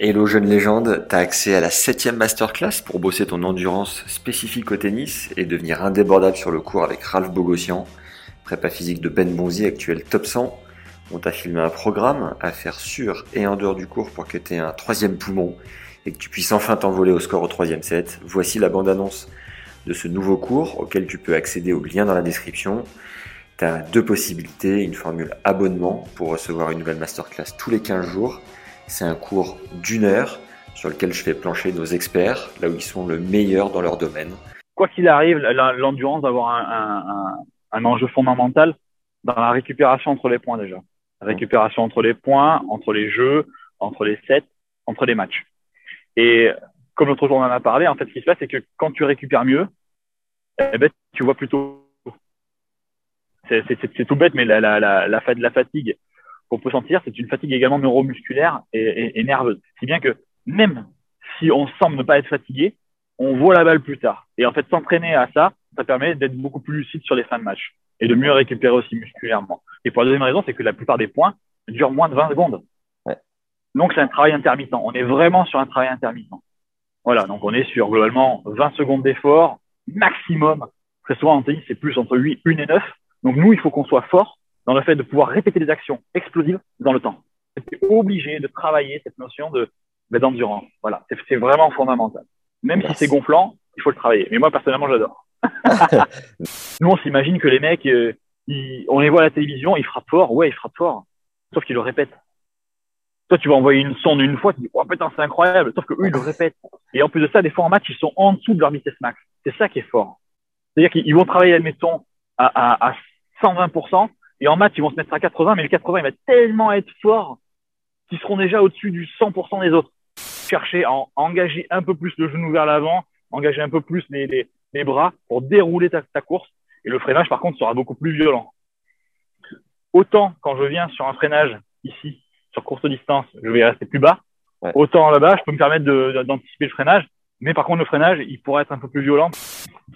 Hello jeune légende, t'as accès à la septième masterclass pour bosser ton endurance spécifique au tennis et devenir indébordable sur le court avec Ralph Bogossian, prépa physique de Ben Bonzi, actuel top 100. On t'a filmé un programme à faire sur et en dehors du cours pour que tu aies un troisième poumon et que tu puisses enfin t'envoler au score au troisième set. Voici la bande-annonce de ce nouveau cours auquel tu peux accéder au lien dans la description. Tu as deux possibilités, une formule abonnement pour recevoir une nouvelle masterclass tous les 15 jours c'est un cours d'une heure sur lequel je fais plancher nos experts, là où ils sont le meilleur dans leur domaine. Quoi qu'il arrive, l'endurance va avoir un, un, enjeu fondamental dans la récupération entre les points déjà. La récupération entre les points, entre les jeux, entre les sets, entre les matchs. Et comme l'autre jour on en a parlé, en fait, ce qui se passe, c'est que quand tu récupères mieux, eh ben, tu vois plutôt. C'est tout bête, mais la, la, la fatigue qu'on peut sentir, c'est une fatigue également neuromusculaire et, et, nerveuse. Si bien que même si on semble ne pas être fatigué, on voit la balle plus tard. Et en fait, s'entraîner à ça, ça permet d'être beaucoup plus lucide sur les fins de match et de mieux récupérer aussi musculairement. Et pour la deuxième raison, c'est que la plupart des points durent moins de 20 secondes. Ouais. Donc, c'est un travail intermittent. On est vraiment sur un travail intermittent. Voilà, donc on est sur globalement 20 secondes d'effort maximum. Très souvent en tennis, c'est plus entre 8, 1 et 9. Donc nous, il faut qu'on soit fort dans le fait de pouvoir répéter des actions explosives dans le temps. C'est obligé de travailler cette notion de ben, d'endurance. Voilà, c'est vraiment fondamental. Même si c'est gonflant, il faut le travailler. Mais moi personnellement, j'adore. Nous, on s'imagine que les mecs, euh, on les voit à la télévision, ils frappent fort. Ouais, ils frappent fort. Sauf qu'ils le répètent. Toi, tu vas envoyer une sonde une fois, tu dis, oh putain, c'est incroyable. Sauf que eux, ils le répètent. Et en plus de ça, des fois en match, ils sont en dessous de leur vitesse max. C'est ça qui est fort. C'est-à-dire qu'ils vont travailler, admettons, à, à, à 120%, et en maths, ils vont se mettre à 80, mais le 80, il va tellement être fort qu'ils seront déjà au-dessus du 100% des autres. Chercher à, engager un peu plus le genou vers l'avant, engager un peu plus les, les, les bras pour dérouler ta, ta, course. Et le freinage, par contre, sera beaucoup plus violent. Autant quand je viens sur un freinage ici, sur courte distance, je vais rester plus bas. Autant là-bas, je peux me permettre d'anticiper le freinage. Mais par contre, le freinage, il pourrait être un peu plus violent.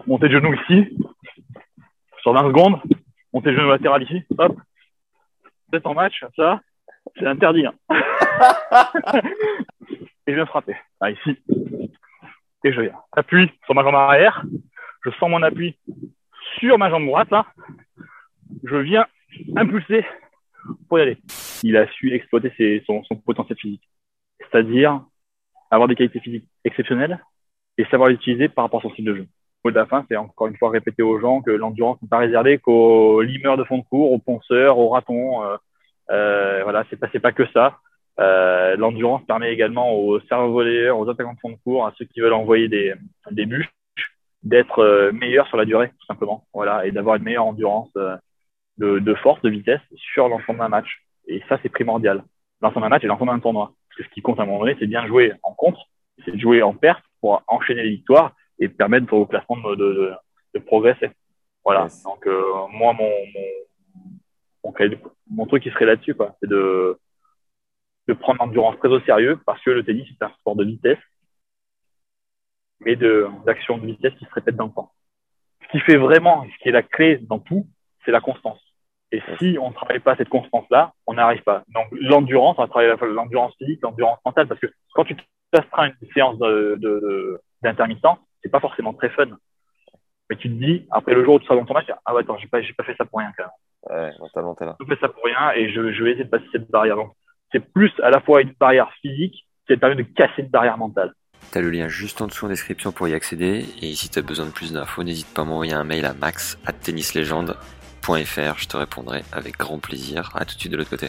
Monter de genou ici, sur 20 secondes, monter le genou latéral ici, hop, c'est en match, ça, c'est interdit. Hein. et je viens frapper, là, ici. Et je viens. Appui sur ma jambe arrière, je sens mon appui sur ma jambe droite, là. Je viens impulser pour y aller. Il a su exploiter ses, son, son potentiel physique. C'est-à-dire avoir des qualités physiques exceptionnelles et savoir l'utiliser par rapport à son style de jeu mot de la fin, c'est encore une fois répéter aux gens que l'endurance n'est pas réservée qu'aux limeurs de fond de cours, aux ponceurs, aux ratons. Euh, euh, voilà, c'est pas pas que ça. Euh, l'endurance permet également aux cerveaux-volleyeurs, aux attaquants de fond de cours, à ceux qui veulent envoyer des des bûches, d'être euh, meilleurs sur la durée, tout simplement. Voilà, et d'avoir une meilleure endurance euh, de, de force, de vitesse sur l'ensemble d'un match. Et ça, c'est primordial. L'ensemble d'un match et l'ensemble d'un tournoi. Parce que ce qui compte à un moment donné, c'est bien jouer en contre, c'est de jouer en perte pour enchaîner les victoires et permettre au classement de, de, de progresser. Voilà. Donc euh, moi mon, mon, mon, truc qui serait là-dessus quoi, c'est de de prendre l'endurance très au sérieux parce que le tennis c'est un sport de vitesse, mais de d'action de vitesse qui se répète dans le temps. Ce qui fait vraiment, ce qui est la clé dans tout, c'est la constance. Et si on ne travaille pas cette constance-là, on n'arrive pas. Donc l'endurance, on va travailler l'endurance physique, l'endurance mentale, parce que quand tu t'astreins une séance de d'intermittent, c'est pas forcément très fun. Mais tu te dis, après le jour où tu seras dans ton match, ah ouais, attends, j'ai pas, j'ai pas fait ça pour rien quand même. Ouais, mentalement, t'es là. J'ai fait ça pour rien et je, je vais essayer de passer cette barrière. Donc, c'est plus à la fois une barrière physique, c'est permet de casser une barrière mentale. T'as le lien juste en dessous en description pour y accéder. Et si t'as besoin de plus d'infos, n'hésite pas à m'envoyer un mail à max at tennislegende.fr. Je te répondrai avec grand plaisir. À tout de suite de l'autre côté.